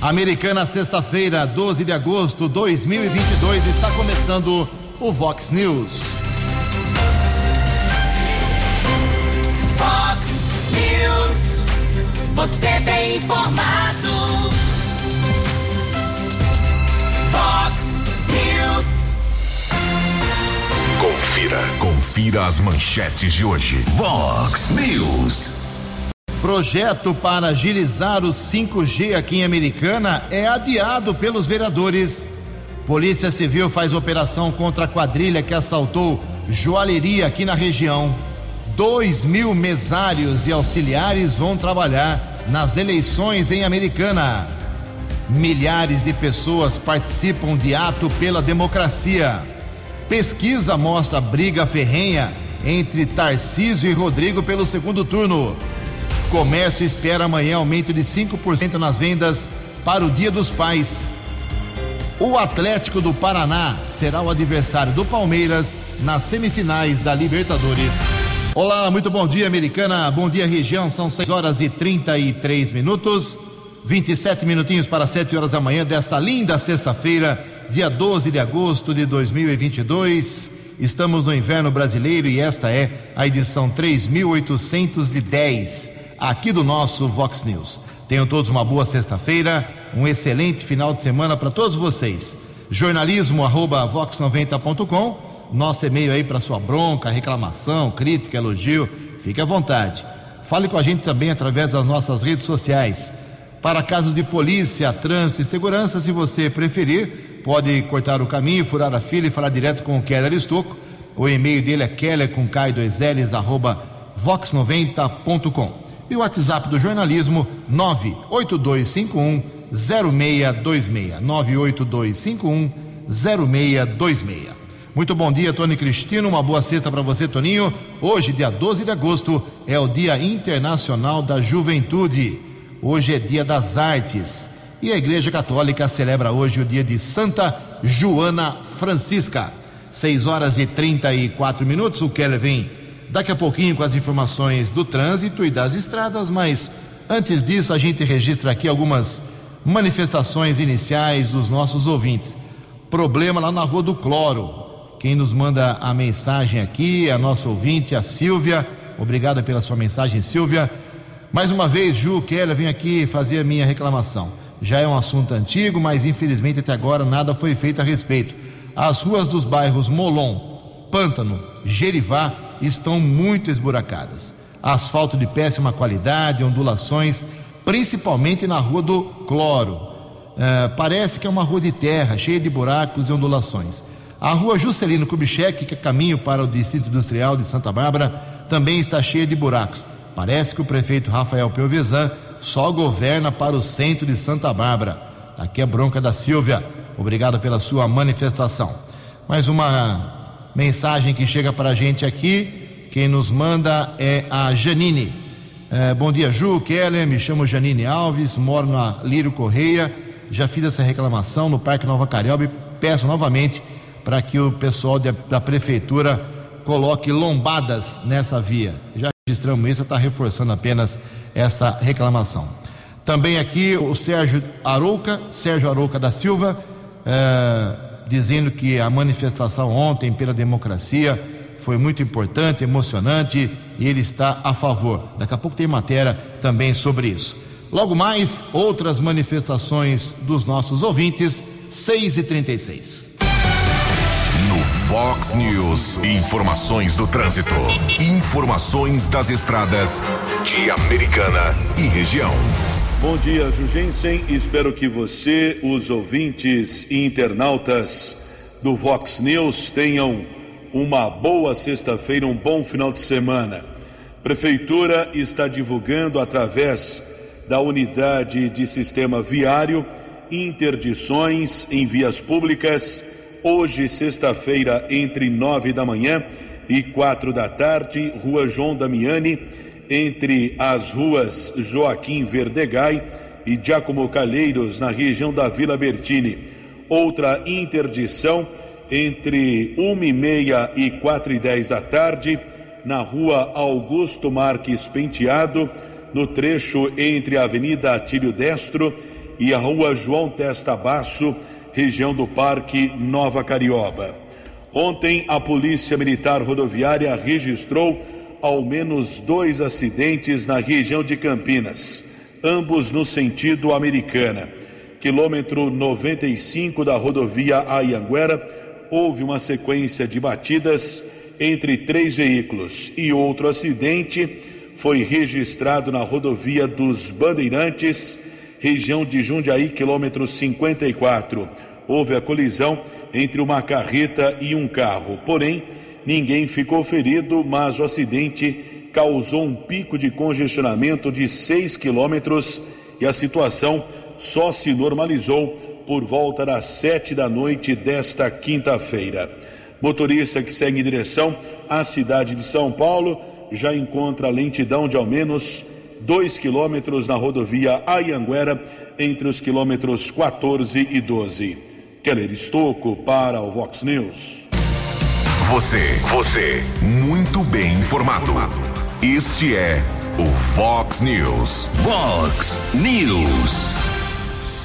Americana, sexta-feira, 12 de agosto de 2022, está começando o Vox News. Vox News, você tem informado. Vox News. Confira, confira as manchetes de hoje. Vox News. Projeto para agilizar o 5G aqui em Americana é adiado pelos vereadores. Polícia Civil faz operação contra a quadrilha que assaltou joalheria aqui na região. Dois mil mesários e auxiliares vão trabalhar nas eleições em Americana. Milhares de pessoas participam de ato pela democracia. Pesquisa mostra briga ferrenha entre Tarcísio e Rodrigo pelo segundo turno. Comércio espera amanhã aumento de 5% nas vendas para o Dia dos Pais. O Atlético do Paraná será o adversário do Palmeiras nas semifinais da Libertadores. Olá, muito bom dia, americana. Bom dia, região. São 6 horas e 33 minutos. 27 minutinhos para 7 horas da manhã desta linda sexta-feira, dia 12 de agosto de 2022. Estamos no inverno brasileiro e esta é a edição 3810 aqui do nosso Vox News. Tenham todos uma boa sexta-feira, um excelente final de semana para todos vocês. Jornalismo arroba vox90.com, nosso e-mail aí para sua bronca, reclamação, crítica, elogio, fique à vontade. Fale com a gente também através das nossas redes sociais. Para casos de polícia, trânsito e segurança, se você preferir, pode cortar o caminho, furar a fila e falar direto com o Keller Estocco. O e-mail dele é keller com k2ls arroba vox90.com e o WhatsApp do jornalismo 98251 0626 98251 0626. Muito bom dia, Tony Cristino. Uma boa sexta para você, Toninho. Hoje, dia 12 de agosto, é o Dia Internacional da Juventude. Hoje é Dia das Artes. E a Igreja Católica celebra hoje o dia de Santa Joana Francisca. 6 horas e 34 minutos. O Keller vem daqui a pouquinho com as informações do trânsito e das estradas, mas antes disso a gente registra aqui algumas manifestações iniciais dos nossos ouvintes. Problema lá na Rua do Cloro. Quem nos manda a mensagem aqui é a nossa ouvinte, a Silvia. Obrigada pela sua mensagem, Silvia. Mais uma vez, Ju Keller, vem aqui fazer a minha reclamação. Já é um assunto antigo, mas infelizmente até agora nada foi feito a respeito. As ruas dos bairros Molon, Pântano, Gerivá estão muito esburacadas. Asfalto de péssima qualidade, ondulações, principalmente na rua do Cloro. É, parece que é uma rua de terra, cheia de buracos e ondulações. A rua Juscelino Kubitschek, que é caminho para o Distrito Industrial de Santa Bárbara, também está cheia de buracos. Parece que o prefeito Rafael Piovesan só governa para o centro de Santa Bárbara. Aqui é Bronca da Silvia. Obrigado pela sua manifestação. Mais uma mensagem que chega para a gente aqui. Quem nos manda é a Janine. É, bom dia, Ju, Keller. Me chamo Janine Alves, moro na Lírio Correia. Já fiz essa reclamação no Parque Nova Carioba e peço novamente para que o pessoal de, da prefeitura coloque lombadas nessa via. Já registramos isso, está reforçando apenas essa reclamação. Também aqui o Sérgio Arouca, Sérgio Arouca da Silva. É, dizendo que a manifestação ontem pela democracia foi muito importante, emocionante e ele está a favor. Daqui a pouco tem matéria também sobre isso. Logo mais, outras manifestações dos nossos ouvintes, 6 e 36 No Fox News, informações do trânsito. Informações das estradas de Americana e região. Bom dia, Jugensen. Espero que você, os ouvintes e internautas do Vox News tenham uma boa sexta-feira, um bom final de semana. Prefeitura está divulgando através da unidade de sistema viário interdições em vias públicas. Hoje, sexta-feira, entre nove da manhã e quatro da tarde, Rua João Damiani entre as ruas Joaquim Verdegai e Giacomo Calheiros, na região da Vila Bertini. Outra interdição entre uma e meia e quatro e dez da tarde, na rua Augusto Marques Penteado, no trecho entre a Avenida Atílio Destro e a rua João Testa Basso, região do Parque Nova Carioba. Ontem, a Polícia Militar Rodoviária registrou ao menos dois acidentes na região de Campinas, ambos no sentido americana. Quilômetro 95 da rodovia Ayanguera, houve uma sequência de batidas entre três veículos e outro acidente foi registrado na rodovia dos Bandeirantes, região de Jundiaí, quilômetro 54. Houve a colisão entre uma carreta e um carro, porém, ninguém ficou ferido, mas o acidente causou um pico de congestionamento de 6 quilômetros e a situação só se normalizou por volta das sete da noite desta quinta-feira. Motorista que segue em direção à cidade de São Paulo já encontra lentidão de ao menos dois quilômetros na rodovia Ayanguera entre os quilômetros 14 e 12. Keller Estocco para o Vox News. Você, você, muito bem informado. Este é o Fox News. Fox News.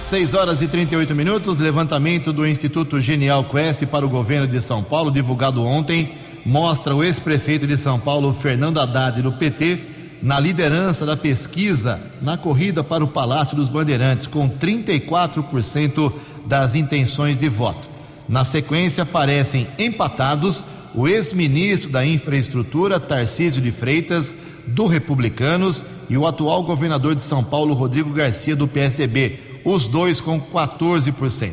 6 horas e 38 minutos. Levantamento do Instituto Genial Quest para o governo de São Paulo, divulgado ontem, mostra o ex-prefeito de São Paulo, Fernando Haddad, do PT, na liderança da pesquisa na corrida para o Palácio dos Bandeirantes, com 34% das intenções de voto. Na sequência, aparecem empatados o ex-ministro da Infraestrutura, Tarcísio de Freitas, do Republicanos, e o atual governador de São Paulo, Rodrigo Garcia, do PSDB, os dois com 14%.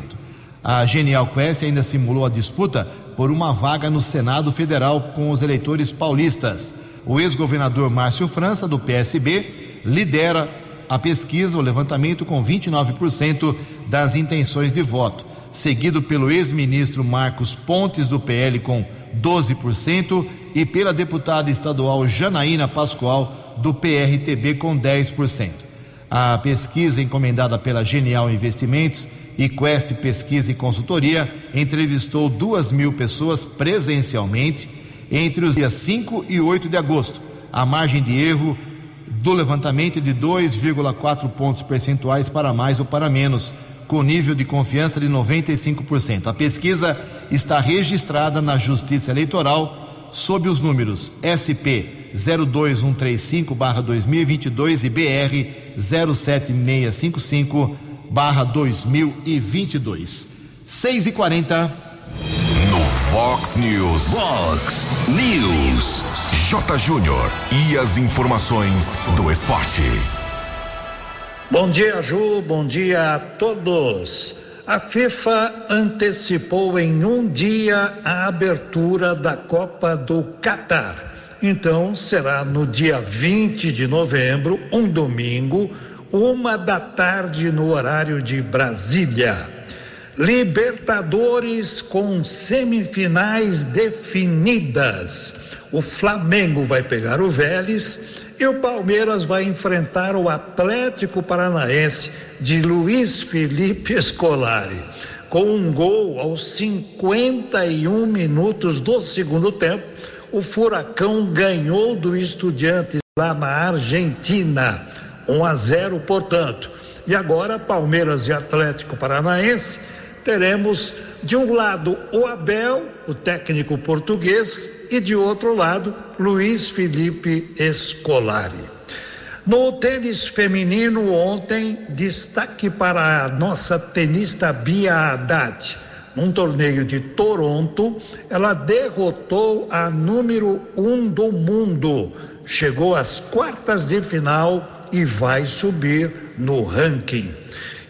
A Genial Quest ainda simulou a disputa por uma vaga no Senado Federal com os eleitores paulistas. O ex-governador Márcio França, do PSB, lidera a pesquisa, o levantamento, com 29% das intenções de voto, seguido pelo ex-ministro Marcos Pontes, do PL, com 12%, e pela deputada estadual Janaína Pascoal, do PRTB, com 10%. A pesquisa encomendada pela Genial Investimentos e Quest Pesquisa e Consultoria entrevistou duas mil pessoas presencialmente entre os dias 5 e 8 de agosto. A margem de erro do levantamento é de 2,4 pontos percentuais para mais ou para menos, com nível de confiança de 95%. A pesquisa está registrada na Justiça Eleitoral sob os números SP 02135/2022 e BR 07655/2022. 6 e 40 No Fox News. Fox News. J. Júnior. E as informações do esporte. Bom dia, Ju. Bom dia a todos. A FIFA antecipou em um dia a abertura da Copa do Catar. Então, será no dia 20 de novembro, um domingo, uma da tarde, no horário de Brasília. Libertadores com semifinais definidas. O Flamengo vai pegar o Vélez e o Palmeiras vai enfrentar o Atlético Paranaense de Luiz Felipe Scolari. Com um gol aos 51 minutos do segundo tempo, o Furacão ganhou do Estudiantes lá na Argentina, 1 a 0, portanto. E agora Palmeiras e Atlético Paranaense teremos de um lado o Abel, o técnico português, e de outro lado Luiz Felipe Scolari. No tênis feminino ontem, destaque para a nossa tenista Bia Haddad. Num torneio de Toronto, ela derrotou a número um do mundo. Chegou às quartas de final e vai subir no ranking.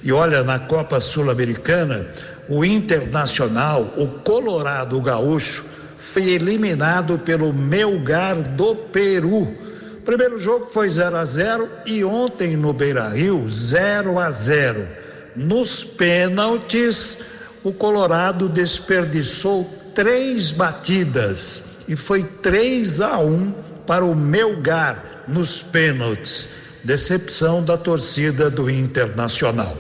E olha, na Copa Sul-Americana, o Internacional, o Colorado Gaúcho, foi eliminado pelo Melgar do Peru. Primeiro jogo foi 0 a 0 e ontem no Beira Rio, 0 a 0. Nos pênaltis, o Colorado desperdiçou três batidas e foi 3 a 1 para o Melgar nos pênaltis. Decepção da torcida do Internacional.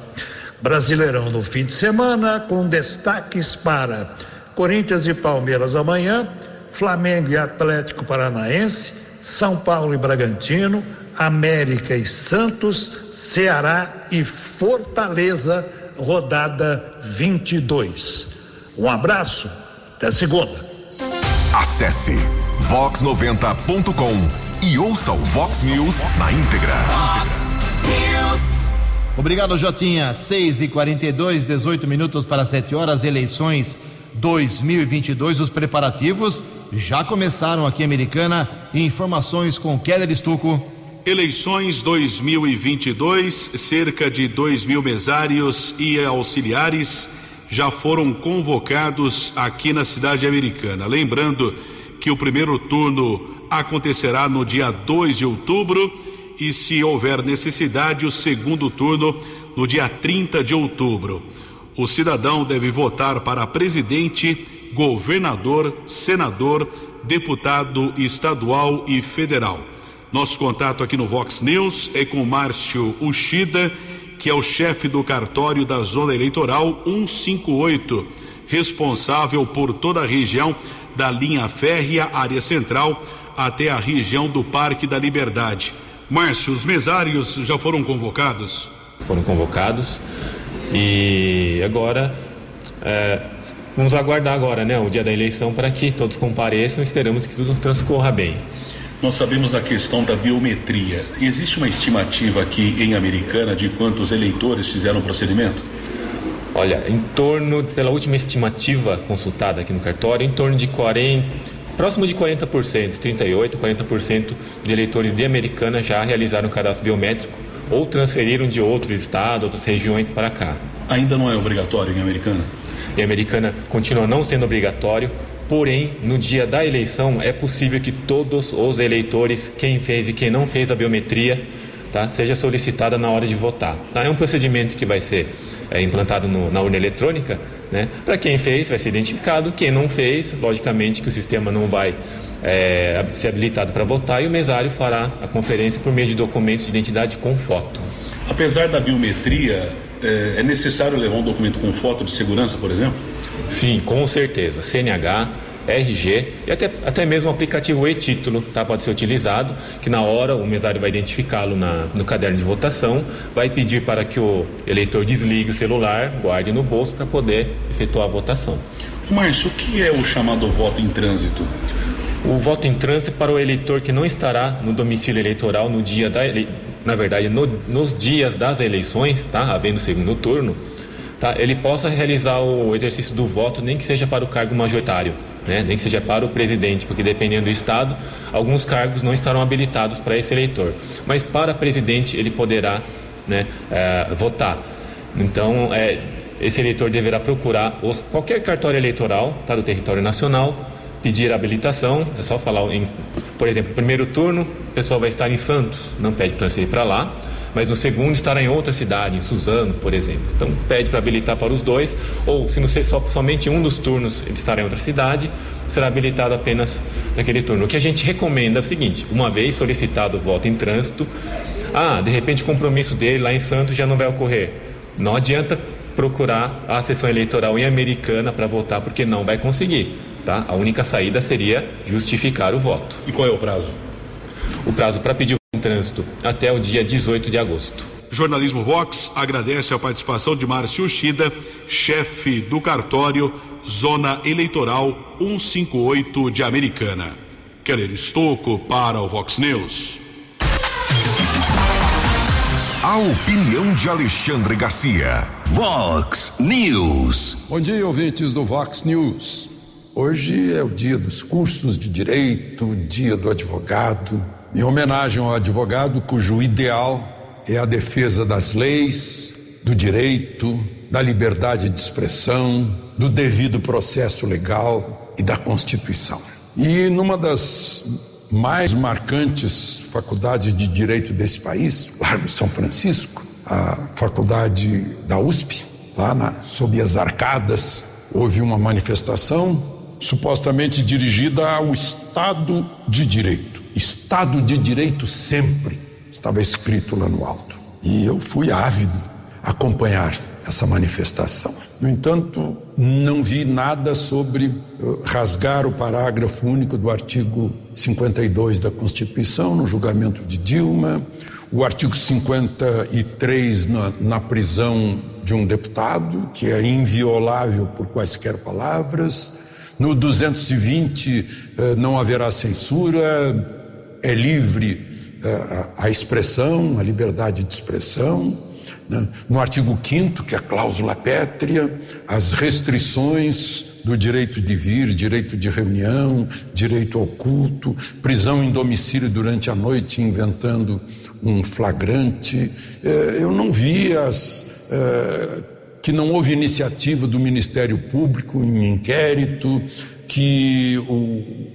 Brasileirão no fim de semana, com destaques para Corinthians e Palmeiras amanhã, Flamengo e Atlético Paranaense, São Paulo e Bragantino, América e Santos, Ceará e Fortaleza, rodada 22. Um abraço, até segunda. Acesse vox90.com e ouça o Vox News na íntegra. Obrigado, Jotinha. 6 e 42 18 minutos para 7 horas, eleições 2022. Os preparativos já começaram aqui Americana. Informações com Keller Estuco. Eleições 2022, cerca de 2 mil mesários e auxiliares já foram convocados aqui na cidade americana. Lembrando que o primeiro turno acontecerá no dia 2 de outubro e, se houver necessidade, o segundo turno no dia 30 de outubro. O cidadão deve votar para presidente, governador, senador, deputado estadual e federal. Nosso contato aqui no Vox News é com Márcio Uchida, que é o chefe do cartório da Zona Eleitoral 158, responsável por toda a região da linha férrea, área central, até a região do Parque da Liberdade. Márcio, os mesários já foram convocados? foram convocados e agora é, vamos aguardar agora, né, o dia da eleição para que todos compareçam. Esperamos que tudo transcorra bem. Nós sabemos a questão da biometria. Existe uma estimativa aqui em Americana de quantos eleitores fizeram o procedimento? Olha, em torno, pela última estimativa consultada aqui no cartório, em torno de 40, próximo de 40%, 38, 40% de eleitores de Americana já realizaram o cadastro biométrico ou transferiram de outro estado, outras regiões para cá. Ainda não é obrigatório em Americana? E a Americana continua não sendo obrigatório, porém, no dia da eleição é possível que todos os eleitores, quem fez e quem não fez a biometria, tá, seja solicitada na hora de votar. Tá? É um procedimento que vai ser é, implantado no, na urna eletrônica, né? Para quem fez, vai ser identificado. Quem não fez, logicamente que o sistema não vai é, ser habilitado para votar e o mesário fará a conferência por meio de documentos de identidade com foto. Apesar da biometria, é, é necessário levar um documento com foto de segurança, por exemplo? Sim, com certeza. CNH, RG e até, até mesmo o aplicativo e-título tá, pode ser utilizado, que na hora o mesário vai identificá-lo no caderno de votação, vai pedir para que o eleitor desligue o celular, guarde no bolso para poder efetuar a votação. Márcio, o que é o chamado voto em trânsito? O voto em trânsito para o eleitor que não estará no domicílio eleitoral no dia da ele... na verdade, no- nos dias das eleições, tá? Havendo segundo turno, tá? Ele possa realizar o exercício do voto, nem que seja para o cargo majoritário, né? Nem que seja para o presidente, porque dependendo do estado, alguns cargos não estarão habilitados para esse eleitor. Mas para presidente ele poderá, né, eh, votar. Então, é, esse eleitor deverá procurar os- qualquer cartório eleitoral tá, do território nacional, pedir habilitação, é só falar em, por exemplo, primeiro turno, o pessoal vai estar em Santos, não pede para transferir para lá, mas no segundo estará em outra cidade, em Suzano, por exemplo. Então pede para habilitar para os dois, ou se não ser só, somente um dos turnos ele estará em outra cidade, será habilitado apenas naquele turno. O que a gente recomenda é o seguinte: uma vez solicitado o voto em trânsito, ah, de repente o compromisso dele lá em Santos já não vai ocorrer. Não adianta procurar a sessão eleitoral em Americana para votar, porque não vai conseguir. Tá? A única saída seria justificar o voto. E qual é o prazo? O prazo para pedir trânsito até o dia 18 de agosto. Jornalismo Vox agradece a participação de Márcio Uchida, chefe do cartório Zona Eleitoral 158 de Americana. Keller Estocco para o Vox News. A opinião de Alexandre Garcia. Vox News. Bom dia, ouvintes do Vox News. Hoje é o dia dos cursos de direito, dia do advogado. Em homenagem ao advogado cujo ideal é a defesa das leis, do direito, da liberdade de expressão, do devido processo legal e da Constituição. E numa das mais marcantes faculdades de direito desse país, Largo São Francisco, a faculdade da USP, lá na, sob as arcadas, houve uma manifestação supostamente dirigida ao Estado de Direito. Estado de Direito sempre estava escrito lá no alto. E eu fui ávido acompanhar essa manifestação. No entanto, não vi nada sobre uh, rasgar o parágrafo único do artigo 52 da Constituição no julgamento de Dilma, o artigo 53 na, na prisão de um deputado, que é inviolável por quaisquer palavras. No 220 uh, não haverá censura, é livre uh, a expressão, a liberdade de expressão. Né? No artigo 5, que é a cláusula pétrea, as restrições do direito de vir, direito de reunião, direito ao culto, prisão em domicílio durante a noite inventando um flagrante. Eh, eu não vi as. Eh, que não houve iniciativa do Ministério Público em inquérito, que o,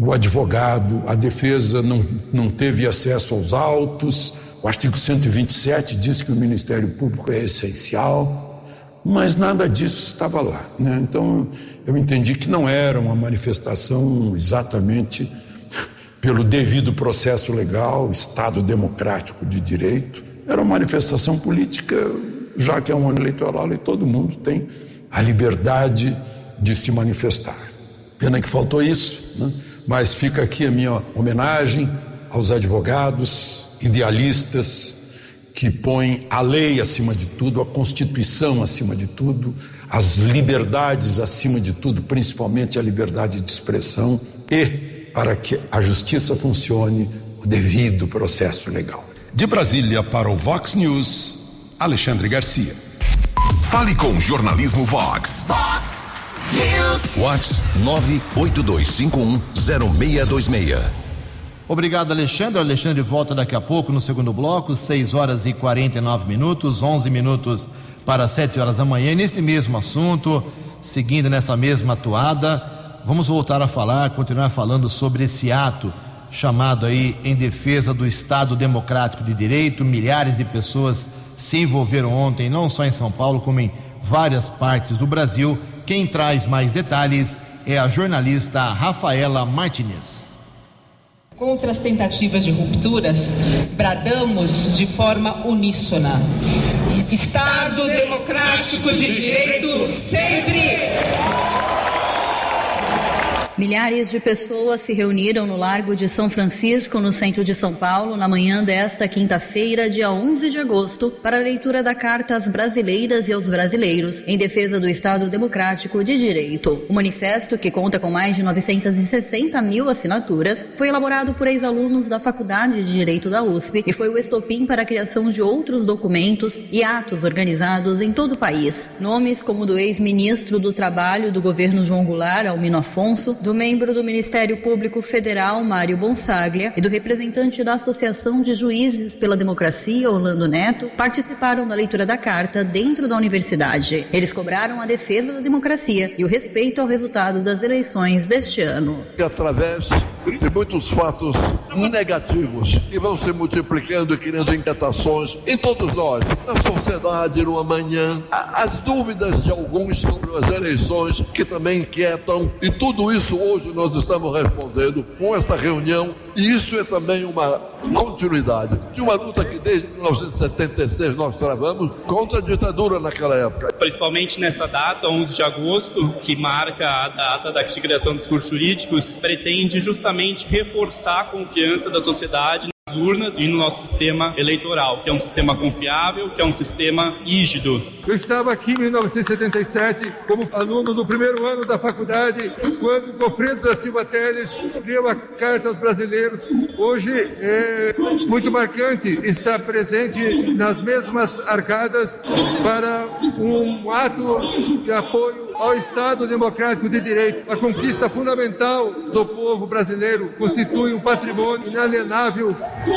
o advogado, a defesa não, não teve acesso aos autos. O artigo 127 diz que o Ministério Público é essencial, mas nada disso estava lá. Né? Então eu entendi que não era uma manifestação exatamente pelo devido processo legal, Estado democrático de direito. Era uma manifestação política, já que é um ano eleitoral e todo mundo tem a liberdade de se manifestar. Pena que faltou isso, né? Mas fica aqui a minha homenagem aos advogados, idealistas que põem a lei acima de tudo, a Constituição acima de tudo, as liberdades acima de tudo, principalmente a liberdade de expressão e, para que a justiça funcione, o devido processo legal. De Brasília para o Vox News, Alexandre Garcia. Fale com o Jornalismo Vox. Vox Vox 982510626. Obrigado, Alexandre. Alexandre volta daqui a pouco no segundo bloco, 6 horas e 49 minutos, 11 minutos para 7 horas da manhã. E nesse mesmo assunto, seguindo nessa mesma atuada, vamos voltar a falar, continuar falando sobre esse ato chamado aí em defesa do Estado Democrático de Direito. Milhares de pessoas se envolveram ontem, não só em São Paulo, como em várias partes do Brasil. Quem traz mais detalhes é a jornalista Rafaela Martinez. Contra as tentativas de rupturas, bradamos de forma uníssona. Estado democrático de direito sempre! Milhares de pessoas se reuniram no Largo de São Francisco, no centro de São Paulo, na manhã desta quinta-feira, dia 11 de agosto, para a leitura da Carta às Brasileiras e aos Brasileiros em defesa do Estado Democrático de Direito. O manifesto, que conta com mais de 960 mil assinaturas, foi elaborado por ex-alunos da Faculdade de Direito da USP e foi o estopim para a criação de outros documentos e atos organizados em todo o país. Nomes como do ex-ministro do Trabalho do governo João Goulart, Almino Afonso, do membro do Ministério Público Federal, Mário Bonsaglia, e do representante da Associação de Juízes pela Democracia, Orlando Neto, participaram da leitura da carta dentro da universidade. Eles cobraram a defesa da democracia e o respeito ao resultado das eleições deste ano. Através de muitos fatos negativos que vão se multiplicando e criando inquietações em todos nós, na sociedade, no amanhã, as dúvidas de alguns sobre as eleições que também inquietam, e tudo isso hoje nós estamos respondendo com esta reunião, e isso é também uma continuidade de uma luta que desde 1976 nós travamos contra a ditadura naquela época. Principalmente nessa data, 11 de agosto, que marca a data da criação dos cursos jurídicos, pretende justamente reforçar a confiança da sociedade nas urnas e no nosso sistema eleitoral, que é um sistema confiável, que é um sistema rígido. Eu estava aqui em 1977 como aluno do primeiro ano da faculdade, quando Gofredo da Silva Teles deu a Carta aos Brasileiros. Hoje é muito marcante estar presente nas mesmas arcadas para um ato de apoio ao Estado Democrático de Direito. A conquista fundamental do povo brasileiro constitui um patrimônio inalienável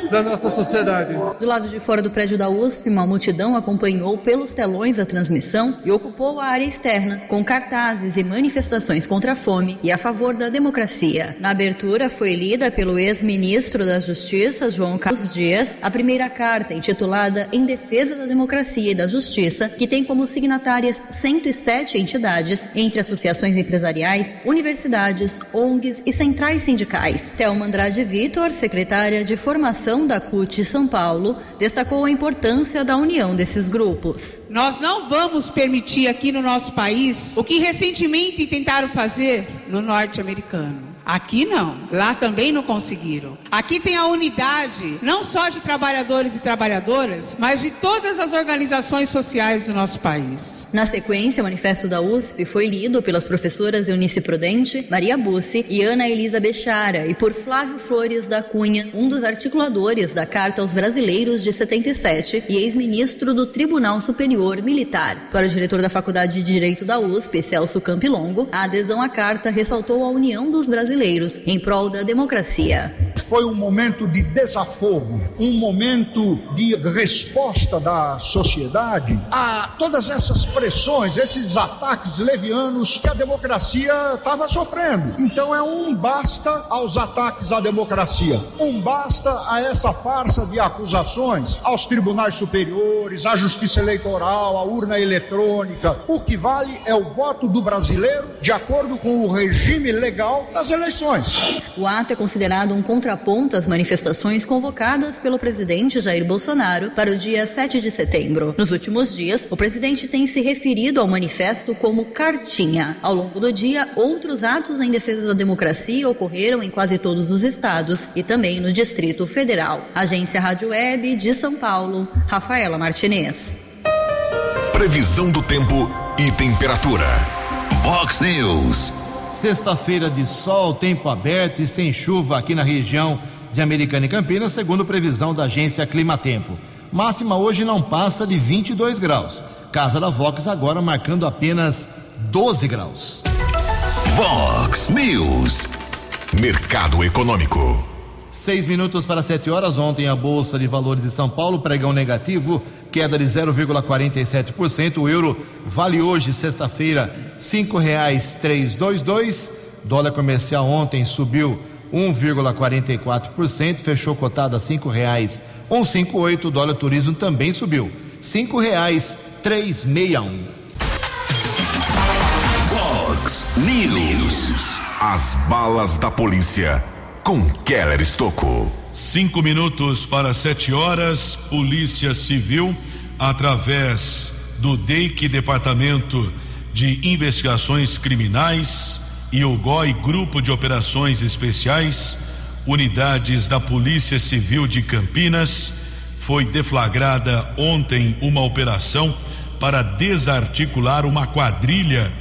da nossa sociedade. Do lado de fora do prédio da USP, uma multidão acompanhou pelos telões a transmissão e ocupou a área externa, com cartazes e manifestações contra a fome e a favor da democracia. Na abertura foi lida pelo ex-ministro da Justiça, João Carlos Dias, a primeira carta intitulada Em Defesa da Democracia e da Justiça, que tem como signatárias 107 entidades, entre associações empresariais, universidades, ONGs e centrais sindicais. Thelma Andrade Vitor, secretária de Formação da CUT São Paulo, destacou a importância da união desses grupos. Nós não vamos permitir aqui no nosso país o que recentemente tentaram fazer no norte-americano. Aqui não, lá também não conseguiram. Aqui tem a unidade, não só de trabalhadores e trabalhadoras, mas de todas as organizações sociais do nosso país. Na sequência, o manifesto da USP foi lido pelas professoras Eunice Prudente, Maria Bussi e Ana Elisa Bechara e por Flávio Flores da Cunha, um dos articuladores da Carta aos Brasileiros de 77 e ex-ministro do Tribunal Superior Militar. Para o diretor da Faculdade de Direito da USP, Celso Campilongo, a adesão à carta ressaltou a união dos brasileiros brasileiros em prol da democracia. Foi um momento de desafogo, um momento de resposta da sociedade a todas essas pressões, esses ataques levianos que a democracia estava sofrendo. Então é um basta aos ataques à democracia, um basta a essa farsa de acusações aos tribunais superiores, à justiça eleitoral, à urna eletrônica. O que vale é o voto do brasileiro de acordo com o regime legal das eleições eleições. O ato é considerado um contraponto às manifestações convocadas pelo presidente Jair Bolsonaro para o dia 7 de setembro. Nos últimos dias, o presidente tem se referido ao manifesto como cartinha. Ao longo do dia, outros atos em defesa da democracia ocorreram em quase todos os estados e também no Distrito Federal. Agência Rádio Web de São Paulo, Rafaela Martinez. Previsão do tempo e temperatura. Vox News. Sexta-feira de sol, tempo aberto e sem chuva aqui na região de Americana e Campinas, segundo previsão da agência Climatempo. Máxima hoje não passa de 22 graus. Casa da Vox agora marcando apenas 12 graus. Vox News. Mercado Econômico. Seis minutos para sete horas. Ontem a Bolsa de Valores de São Paulo, pregão negativo, queda de 0,47%. O euro vale hoje, sexta-feira, cinco reais três dois dois. Dólar comercial ontem subiu 1,44%, fechou cotado a cinco reais um cinco oito. Dólar turismo também subiu cinco reais três meia um. Fox News. As balas da polícia com Keller Estocou. Cinco minutos para sete horas, Polícia Civil, através do DEIC, Departamento de Investigações Criminais, e o GOI, Grupo de Operações Especiais, unidades da Polícia Civil de Campinas, foi deflagrada ontem uma operação para desarticular uma quadrilha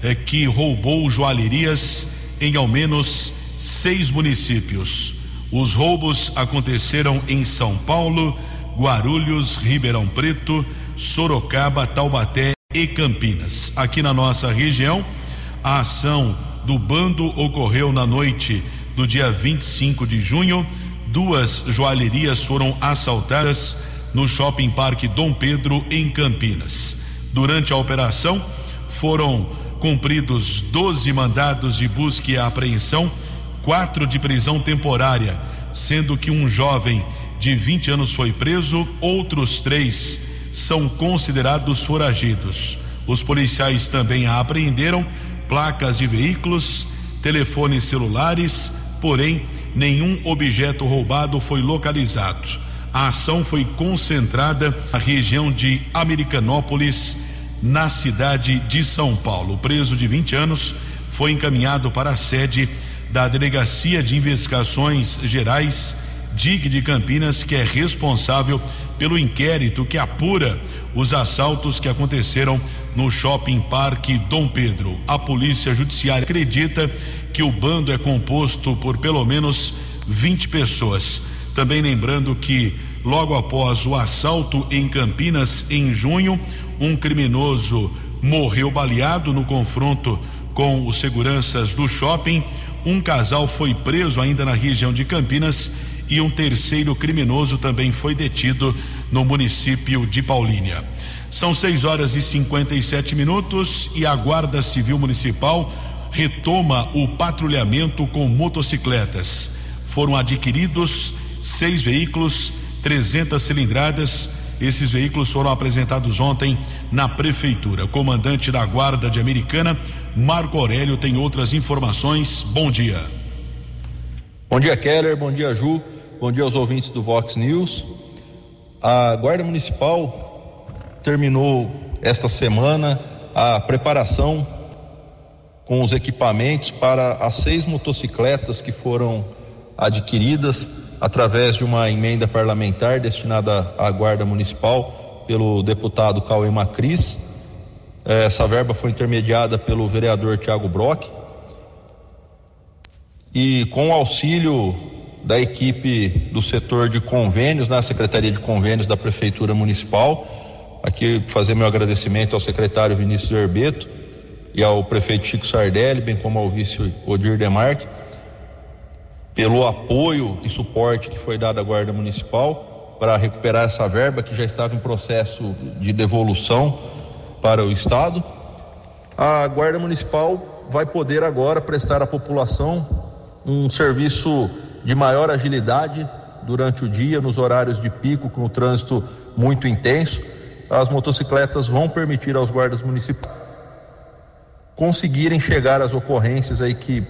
eh, que roubou joalherias em ao menos seis municípios. Os roubos aconteceram em São Paulo, Guarulhos, Ribeirão Preto, Sorocaba, Taubaté e Campinas. Aqui na nossa região, a ação do bando ocorreu na noite do dia 25 de junho. Duas joalherias foram assaltadas no Shopping Parque Dom Pedro, em Campinas. Durante a operação, foram cumpridos 12 mandados de busca e apreensão quatro de prisão temporária, sendo que um jovem de 20 anos foi preso, outros três são considerados foragidos. Os policiais também apreenderam placas de veículos, telefones celulares, porém nenhum objeto roubado foi localizado. A ação foi concentrada na região de Americanópolis, na cidade de São Paulo. O preso de 20 anos foi encaminhado para a sede da Delegacia de Investigações Gerais DIG de Campinas, que é responsável pelo inquérito que apura os assaltos que aconteceram no Shopping Parque Dom Pedro. A Polícia Judiciária acredita que o bando é composto por pelo menos 20 pessoas. Também lembrando que logo após o assalto em Campinas em junho, um criminoso morreu baleado no confronto com os seguranças do shopping um casal foi preso ainda na região de Campinas e um terceiro criminoso também foi detido no município de Paulínia. São 6 horas e 57 minutos e a Guarda Civil Municipal retoma o patrulhamento com motocicletas. Foram adquiridos seis veículos, 300 cilindradas. Esses veículos foram apresentados ontem na prefeitura. O comandante da Guarda de Americana, Marco Aurélio, tem outras informações. Bom dia. Bom dia, Keller. Bom dia, Ju. Bom dia aos ouvintes do Vox News. A Guarda Municipal terminou esta semana a preparação com os equipamentos para as seis motocicletas que foram adquiridas através de uma emenda parlamentar destinada à Guarda Municipal pelo deputado Cauê Macris. É, essa verba foi intermediada pelo vereador Tiago Brock. E com o auxílio da equipe do setor de convênios, na Secretaria de Convênios da Prefeitura Municipal, aqui fazer meu agradecimento ao secretário Vinícius Herbeto e ao prefeito Chico Sardelli, bem como ao vice Odir Demarque pelo apoio e suporte que foi dado à Guarda Municipal para recuperar essa verba que já estava em processo de devolução para o Estado. A Guarda Municipal vai poder agora prestar à população um serviço de maior agilidade durante o dia, nos horários de pico, com o trânsito muito intenso. As motocicletas vão permitir aos guardas municipais conseguirem chegar às ocorrências aí que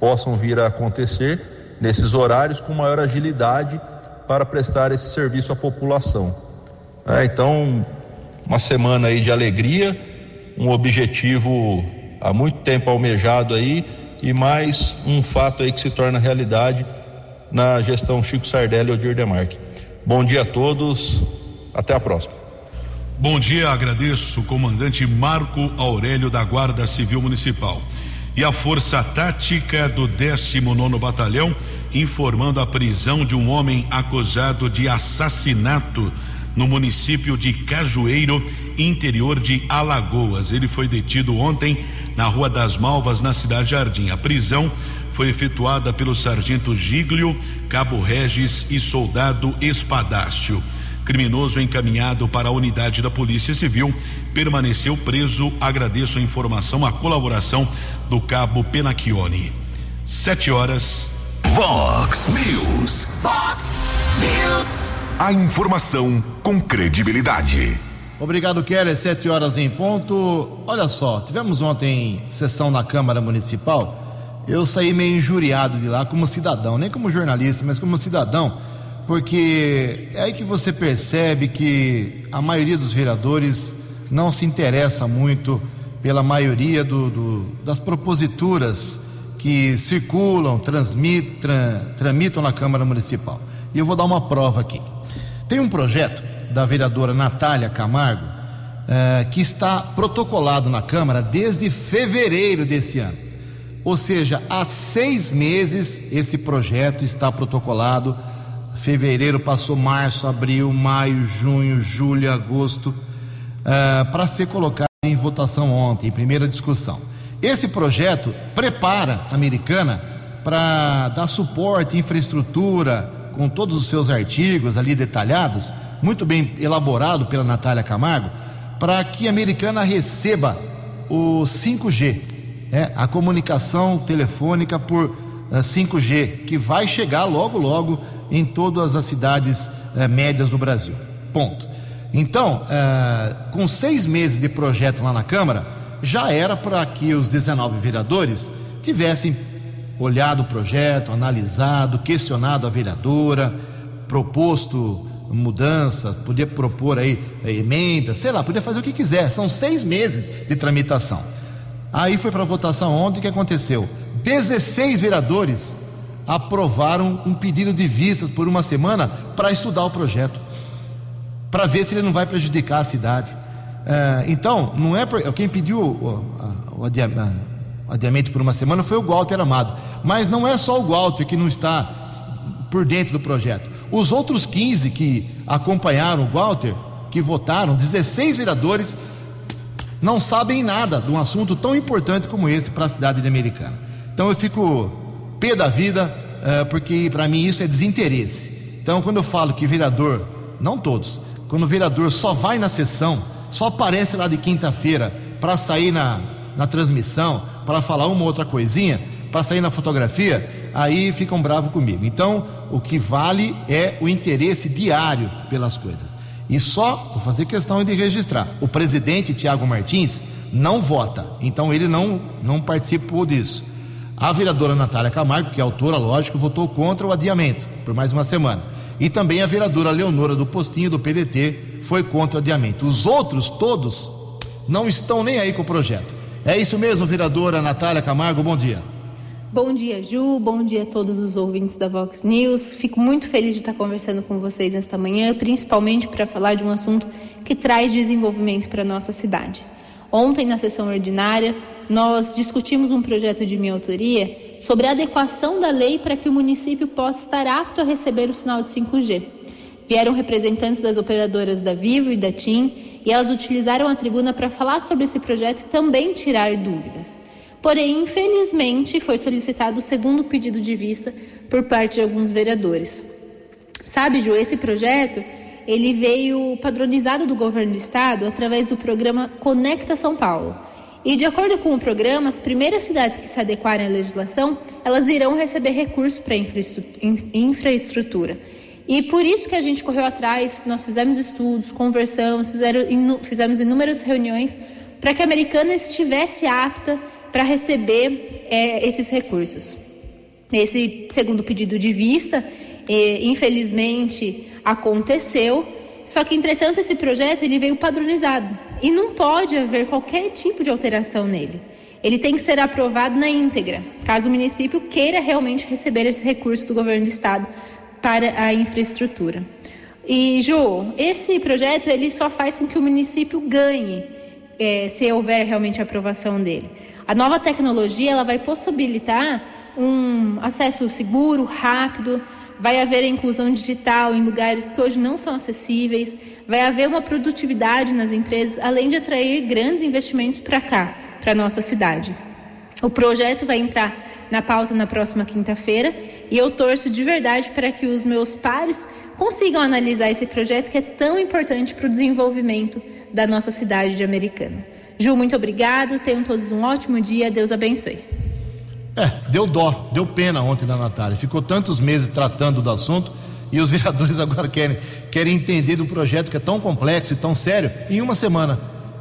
possam vir a acontecer nesses horários com maior agilidade para prestar esse serviço à população. É, então, uma semana aí de alegria, um objetivo há muito tempo almejado aí e mais um fato aí que se torna realidade na gestão Chico Sardelli e Odir Demarque. Bom dia a todos, até a próxima. Bom dia, agradeço comandante Marco Aurélio da Guarda Civil Municipal e a Força Tática do 19 Batalhão informando a prisão de um homem acusado de assassinato no município de Cajueiro, interior de Alagoas. Ele foi detido ontem na Rua das Malvas, na cidade de Jardim. A prisão foi efetuada pelo sargento Giglio, cabo Regis e soldado Espadácio. Criminoso encaminhado para a unidade da Polícia Civil permaneceu preso. Agradeço a informação, a colaboração do cabo Penacchione. Sete horas. Vox News. Vox News. A informação com credibilidade. Obrigado, Keller. Sete horas em ponto. Olha só, tivemos ontem sessão na Câmara Municipal. Eu saí meio injuriado de lá como cidadão, nem como jornalista, mas como cidadão porque é aí que você percebe que a maioria dos vereadores não se interessa muito pela maioria do, do, das proposituras que circulam, transmit, tra, tramitam na Câmara Municipal. E eu vou dar uma prova aqui. Tem um projeto da vereadora Natália Camargo eh, que está protocolado na Câmara desde fevereiro desse ano. Ou seja, há seis meses esse projeto está protocolado fevereiro passou março, abril, maio, junho, julho, agosto, uh, para ser colocado em votação ontem, em primeira discussão. Esse projeto prepara a americana para dar suporte, infraestrutura, com todos os seus artigos ali detalhados, muito bem elaborado pela Natália Camargo, para que a americana receba o 5G, é, a comunicação telefônica por uh, eh, 5G, que vai chegar logo, logo em todas as cidades eh, médias do Brasil. Ponto. Então, eh, com seis meses de projeto lá na Câmara, já era para que os 19 vereadores tivessem olhado o projeto, analisado, questionado a vereadora, proposto mudança, podia propor aí eh, emenda, sei lá, podia fazer o que quiser. São seis meses de tramitação. Aí foi para votação ontem, o que aconteceu? 16 vereadores aprovaram um pedido de vistas por uma semana para estudar o projeto, para ver se ele não vai prejudicar a cidade. É, então, não é quem pediu o, o, adiamento por uma semana foi o Walter Amado, mas não é só o Walter que não está por dentro do projeto. Os outros 15 que acompanharam o Walter, que votaram, 16 vereadores, não sabem nada de um assunto tão importante como esse para a cidade de Americana. Então eu fico pé da vida, uh, porque para mim isso é desinteresse. Então, quando eu falo que vereador, não todos, quando o vereador só vai na sessão só aparece lá de quinta-feira para sair na, na transmissão, para falar uma outra coisinha, para sair na fotografia, aí ficam bravos comigo. Então, o que vale é o interesse diário pelas coisas. E só vou fazer questão de registrar: o presidente Tiago Martins não vota, então ele não, não participou disso. A vereadora Natália Camargo, que é autora, lógico, votou contra o adiamento por mais uma semana. E também a vereadora Leonora do Postinho, do PDT, foi contra o adiamento. Os outros, todos, não estão nem aí com o projeto. É isso mesmo, vereadora Natália Camargo, bom dia. Bom dia, Ju. Bom dia a todos os ouvintes da Vox News. Fico muito feliz de estar conversando com vocês nesta manhã, principalmente para falar de um assunto que traz desenvolvimento para a nossa cidade. Ontem, na sessão ordinária, nós discutimos um projeto de minha autoria sobre a adequação da lei para que o município possa estar apto a receber o sinal de 5G. Vieram representantes das operadoras da Vivo e da TIM e elas utilizaram a tribuna para falar sobre esse projeto e também tirar dúvidas. Porém, infelizmente, foi solicitado o segundo pedido de vista por parte de alguns vereadores. Sabe, Ju, esse projeto ele veio padronizado do governo do estado através do programa Conecta São Paulo. E de acordo com o programa, as primeiras cidades que se adequarem à legislação, elas irão receber recursos para infraestrutura. E por isso que a gente correu atrás, nós fizemos estudos, conversamos, fizemos inúmeras reuniões para que a americana estivesse apta para receber é, esses recursos. Esse segundo pedido de vista, é, infelizmente, aconteceu, só que entretanto esse projeto ele veio padronizado e não pode haver qualquer tipo de alteração nele. Ele tem que ser aprovado na íntegra, caso o município queira realmente receber esse recurso do governo do estado para a infraestrutura. E Ju, esse projeto ele só faz com que o município ganhe, é, se houver realmente aprovação dele. A nova tecnologia ela vai possibilitar um acesso seguro, rápido, vai haver a inclusão digital em lugares que hoje não são acessíveis, vai haver uma produtividade nas empresas, além de atrair grandes investimentos para cá, para a nossa cidade. O projeto vai entrar na pauta na próxima quinta-feira e eu torço de verdade para que os meus pares consigam analisar esse projeto que é tão importante para o desenvolvimento da nossa cidade de Americana. Ju, muito obrigado, tenham todos um ótimo dia, Deus abençoe. É, deu dó, deu pena ontem da Natália. Ficou tantos meses tratando do assunto e os vereadores agora querem, querem entender do projeto que é tão complexo e tão sério em uma semana.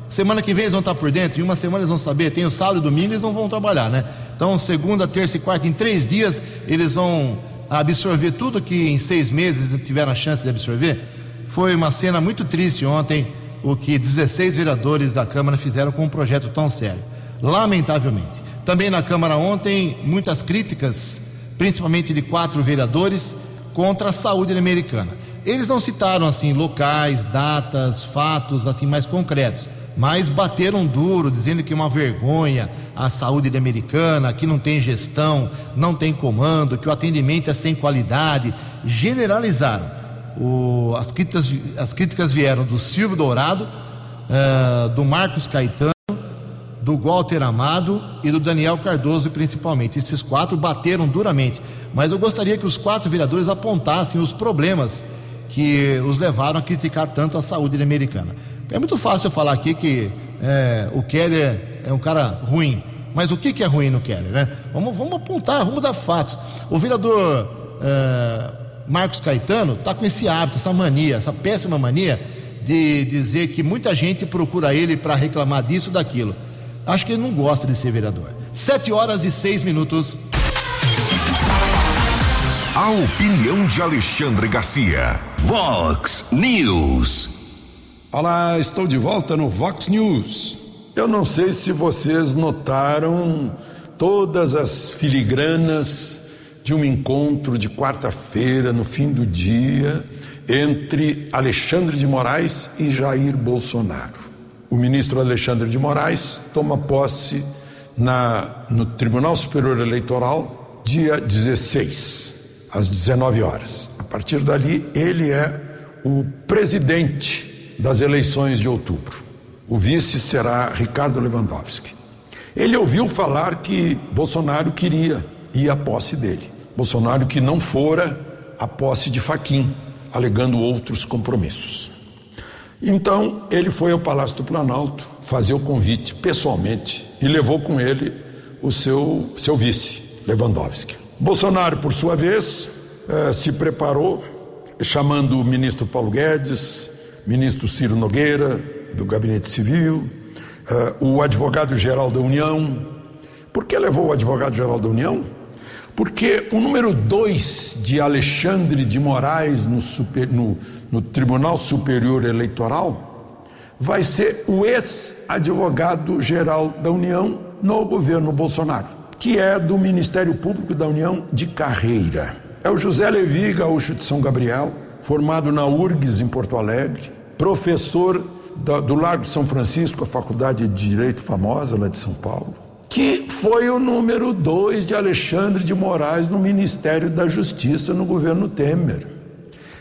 Semana que vem eles vão estar por dentro, em uma semana eles vão saber, tem o sábado e domingo, eles não vão trabalhar, né? Então, segunda, terça e quarta, em três dias, eles vão absorver tudo que em seis meses tiveram a chance de absorver. Foi uma cena muito triste ontem, o que 16 vereadores da Câmara fizeram com um projeto tão sério. Lamentavelmente. Também na Câmara ontem, muitas críticas, principalmente de quatro vereadores, contra a saúde americana. Eles não citaram assim locais, datas, fatos assim mais concretos, mas bateram duro, dizendo que é uma vergonha a saúde americana, que não tem gestão, não tem comando, que o atendimento é sem qualidade. Generalizaram. O, as, críticas, as críticas vieram do Silvio Dourado, uh, do Marcos Caetano do Walter Amado e do Daniel Cardoso, principalmente. Esses quatro bateram duramente. Mas eu gostaria que os quatro vereadores apontassem os problemas que os levaram a criticar tanto a saúde americana. É muito fácil eu falar aqui que é, o Keller é um cara ruim. Mas o que, que é ruim no Keller, né? Vamos, vamos apontar, vamos dar fatos. O vereador é, Marcos Caetano está com esse hábito, essa mania, essa péssima mania de dizer que muita gente procura ele para reclamar disso, daquilo. Acho que ele não gosta de ser vereador. Sete horas e seis minutos. A opinião de Alexandre Garcia. Vox News. Olá, estou de volta no Vox News. Eu não sei se vocês notaram todas as filigranas de um encontro de quarta-feira, no fim do dia, entre Alexandre de Moraes e Jair Bolsonaro o ministro Alexandre de Moraes toma posse na, no Tribunal Superior Eleitoral dia 16, às 19 horas. A partir dali, ele é o presidente das eleições de outubro. O vice será Ricardo Lewandowski. Ele ouviu falar que Bolsonaro queria ir à posse dele. Bolsonaro que não fora à posse de Faquim, alegando outros compromissos. Então ele foi ao Palácio do Planalto fazer o convite pessoalmente e levou com ele o seu, seu vice, Lewandowski. Bolsonaro, por sua vez, eh, se preparou, chamando o ministro Paulo Guedes, ministro Ciro Nogueira, do Gabinete Civil, eh, o advogado-geral da União. Por que levou o advogado-geral da União? Porque o número dois de Alexandre de Moraes no, super, no, no Tribunal Superior Eleitoral vai ser o ex-advogado-geral da União no governo Bolsonaro, que é do Ministério Público da União de carreira. É o José Levi, gaúcho de São Gabriel, formado na URGS em Porto Alegre, professor do Largo São Francisco, a faculdade de Direito famosa lá de São Paulo que foi o número dois de Alexandre de Moraes no Ministério da Justiça no governo Temer.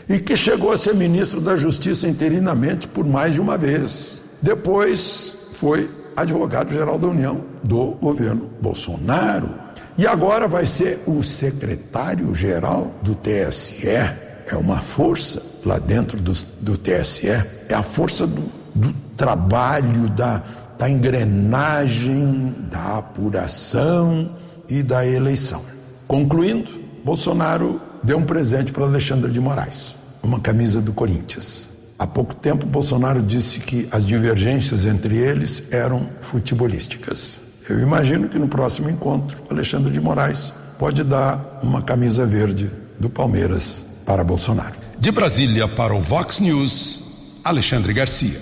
E que chegou a ser ministro da Justiça interinamente por mais de uma vez. Depois foi advogado-geral da União do governo Bolsonaro. E agora vai ser o secretário-geral do TSE. É uma força lá dentro do, do TSE. É a força do, do trabalho, da, da engrenagem da apuração e da eleição. Concluindo, Bolsonaro deu um presente para Alexandre de Moraes, uma camisa do Corinthians. Há pouco tempo, Bolsonaro disse que as divergências entre eles eram futebolísticas. Eu imagino que no próximo encontro, Alexandre de Moraes pode dar uma camisa verde do Palmeiras para Bolsonaro. De Brasília para o Vox News, Alexandre Garcia.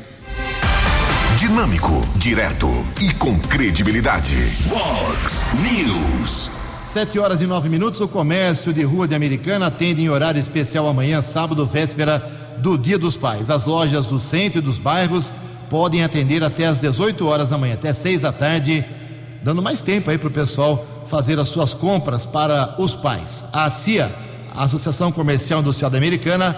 Dinâmico, direto e com credibilidade. Vox News. Sete horas e nove minutos. O comércio de rua de Americana atende em horário especial amanhã, sábado, véspera do Dia dos Pais. As lojas do centro e dos bairros podem atender até às 18 horas da manhã, até seis da tarde, dando mais tempo aí para o pessoal fazer as suas compras para os pais. A CIA, a Associação Comercial Industrial Americana,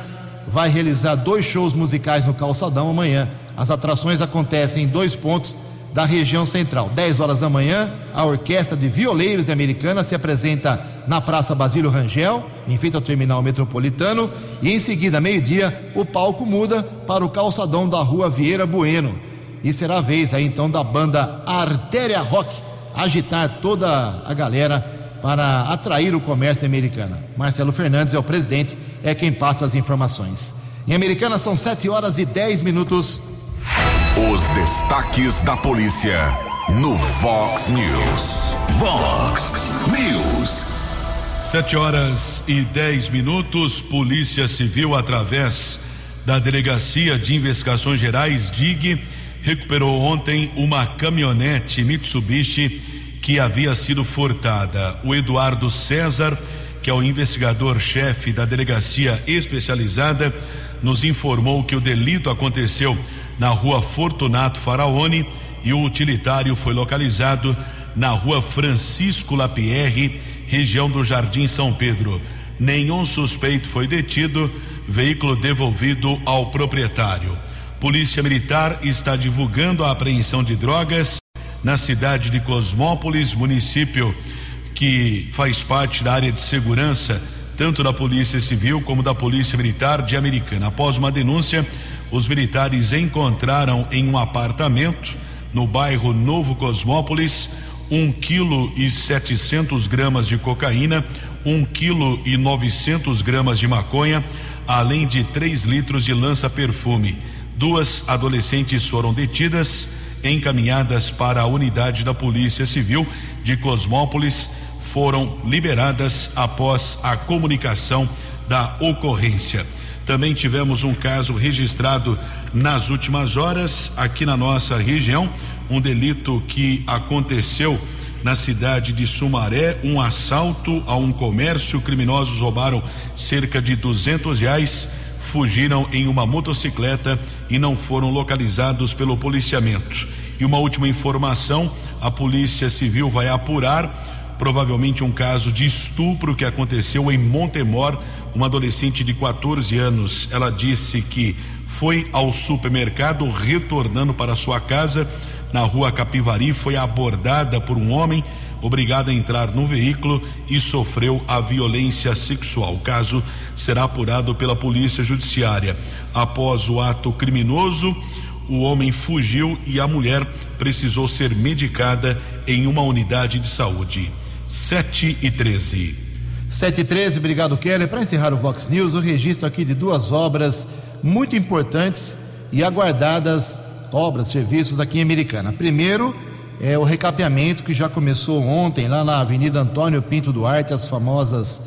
vai realizar dois shows musicais no Calçadão amanhã as atrações acontecem em dois pontos da região central. 10 horas da manhã, a Orquestra de Violeiros de Americana se apresenta na Praça Basílio Rangel, em frente ao terminal metropolitano, e em seguida, meio-dia, o palco muda para o calçadão da Rua Vieira Bueno. E será a vez aí então da banda Artéria Rock agitar toda a galera para atrair o comércio americana. Marcelo Fernandes é o presidente, é quem passa as informações. Em Americana são 7 horas e 10 minutos. Os destaques da polícia no Vox News. Vox News. Sete horas e dez minutos. Polícia Civil, através da Delegacia de Investigações Gerais, DIG, recuperou ontem uma caminhonete Mitsubishi que havia sido furtada. O Eduardo César, que é o investigador-chefe da Delegacia Especializada, nos informou que o delito aconteceu na rua Fortunato Faraone e o utilitário foi localizado na rua Francisco Lapierre, região do Jardim São Pedro. Nenhum suspeito foi detido, veículo devolvido ao proprietário. Polícia Militar está divulgando a apreensão de drogas na cidade de Cosmópolis, município que faz parte da área de segurança tanto da Polícia Civil como da Polícia Militar de Americana. Após uma denúncia, os militares encontraram em um apartamento no bairro Novo Cosmópolis um quilo e setecentos gramas de cocaína, um quilo e novecentos gramas de maconha, além de três litros de lança-perfume. Duas adolescentes foram detidas, encaminhadas para a unidade da Polícia Civil de Cosmópolis, foram liberadas após a comunicação da ocorrência. Também tivemos um caso registrado nas últimas horas aqui na nossa região, um delito que aconteceu na cidade de Sumaré, um assalto a um comércio. Criminosos roubaram cerca de duzentos reais, fugiram em uma motocicleta e não foram localizados pelo policiamento. E uma última informação: a Polícia Civil vai apurar provavelmente um caso de estupro que aconteceu em Montemor uma adolescente de 14 anos. Ela disse que foi ao supermercado retornando para sua casa na rua Capivari, foi abordada por um homem, obrigada a entrar no veículo e sofreu a violência sexual. O caso será apurado pela Polícia Judiciária. Após o ato criminoso, o homem fugiu e a mulher precisou ser medicada em uma unidade de saúde. 7 e 13. 7 e 13, obrigado, Keller. Para encerrar o Vox News, o registro aqui de duas obras muito importantes e aguardadas obras, serviços aqui em Americana. Primeiro é o recapeamento que já começou ontem lá na Avenida Antônio Pinto Duarte, as famosas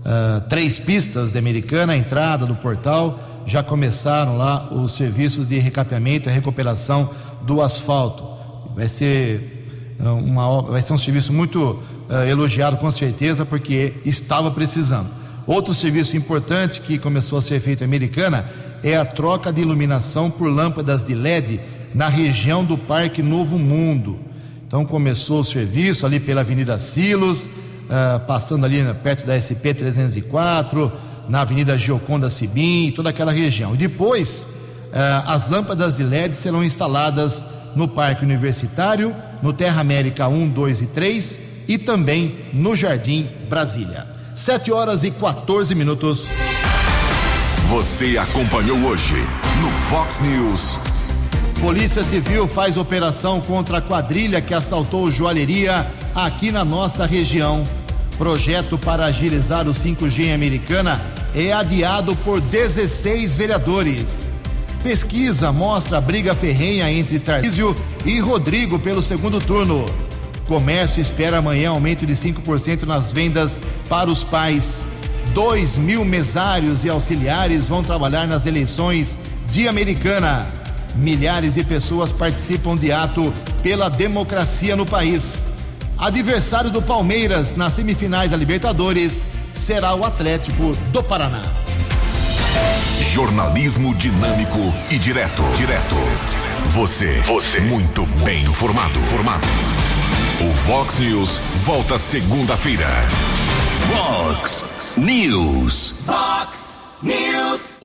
uh, três pistas de Americana, a entrada do portal. Já começaram lá os serviços de recapeamento e recuperação do asfalto. Vai ser, uh, uma, vai ser um serviço muito uh, elogiado, com certeza, porque estava precisando. Outro serviço importante que começou a ser feito em Americana é a troca de iluminação por lâmpadas de LED na região do Parque Novo Mundo. Então começou o serviço ali pela Avenida Silos, uh, passando ali perto da SP 304, na Avenida Gioconda Sibim, toda aquela região. E depois uh, as lâmpadas de LED serão instaladas no Parque Universitário, no Terra América 1, 2 e 3 e também no Jardim Brasília. 7 horas e 14 minutos. Você acompanhou hoje no Fox News. Polícia Civil faz operação contra a quadrilha que assaltou joalheria aqui na nossa região. Projeto para agilizar o 5G em Americana é adiado por 16 vereadores. Pesquisa mostra briga ferrenha entre Tarcísio e Rodrigo pelo segundo turno. Comércio espera amanhã aumento de 5% nas vendas para os pais. 2 mil mesários e auxiliares vão trabalhar nas eleições de Americana. Milhares de pessoas participam de ato pela democracia no país. Adversário do Palmeiras nas semifinais da Libertadores será o Atlético do Paraná. Jornalismo dinâmico e direto. Direto. Você. Você. Muito bem informado. Formado. O Vox News volta segunda-feira. Vox News. Fox News.